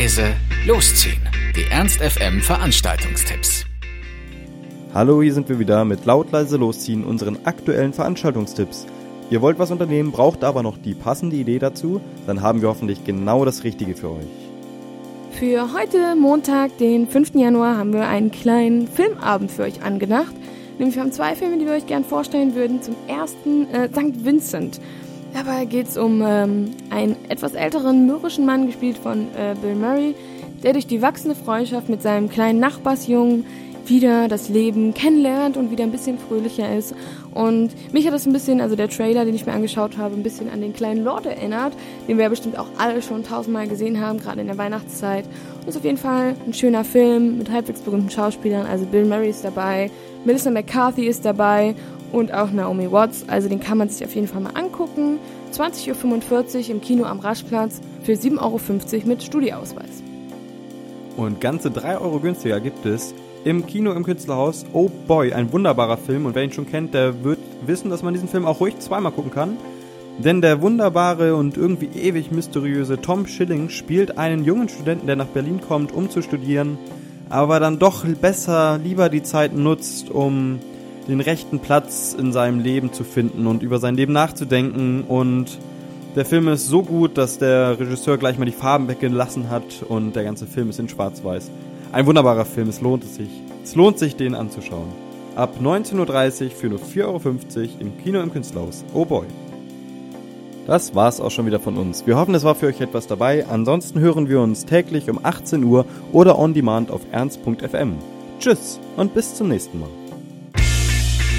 leise, losziehen. Die Ernst FM Veranstaltungstipps. Hallo, hier sind wir wieder mit laut leise losziehen, unseren aktuellen Veranstaltungstipps. Ihr wollt was unternehmen, braucht aber noch die passende Idee dazu, dann haben wir hoffentlich genau das Richtige für euch. Für heute, Montag, den 5. Januar, haben wir einen kleinen Filmabend für euch angedacht. Nämlich wir haben zwei Filme, die wir euch gerne vorstellen würden. Zum ersten äh, St. Vincent. Dabei geht es um ähm, einen etwas älteren, mürrischen Mann, gespielt von äh, Bill Murray, der durch die wachsende Freundschaft mit seinem kleinen Nachbarsjungen wieder das Leben kennenlernt und wieder ein bisschen fröhlicher ist. Und mich hat das ein bisschen, also der Trailer, den ich mir angeschaut habe, ein bisschen an den kleinen Lord erinnert, den wir bestimmt auch alle schon tausendmal gesehen haben, gerade in der Weihnachtszeit. Und ist auf jeden Fall ein schöner Film mit halbwegs berühmten Schauspielern. Also Bill Murray ist dabei, Melissa McCarthy ist dabei und auch Naomi Watts. Also den kann man sich auf jeden Fall mal angucken. 20.45 Uhr im Kino am Raschplatz für 7,50 Euro mit Studieausweis. Und ganze 3 Euro günstiger gibt es im Kino im Künstlerhaus Oh Boy, ein wunderbarer Film. Und wer ihn schon kennt, der wird wissen, dass man diesen Film auch ruhig zweimal gucken kann. Denn der wunderbare und irgendwie ewig mysteriöse Tom Schilling spielt einen jungen Studenten, der nach Berlin kommt, um zu studieren, aber dann doch besser lieber die Zeit nutzt, um den rechten Platz in seinem Leben zu finden und über sein Leben nachzudenken. Und der Film ist so gut, dass der Regisseur gleich mal die Farben weggelassen hat und der ganze Film ist in Schwarz-Weiß. Ein wunderbarer Film, es lohnt es sich. Es lohnt sich, den anzuschauen. Ab 19.30 Uhr für nur 4,50 Euro im Kino im Künstlerhaus. Oh boy. Das war's auch schon wieder von uns. Wir hoffen, es war für euch etwas dabei. Ansonsten hören wir uns täglich um 18 Uhr oder on demand auf ernst.fm. Tschüss und bis zum nächsten Mal.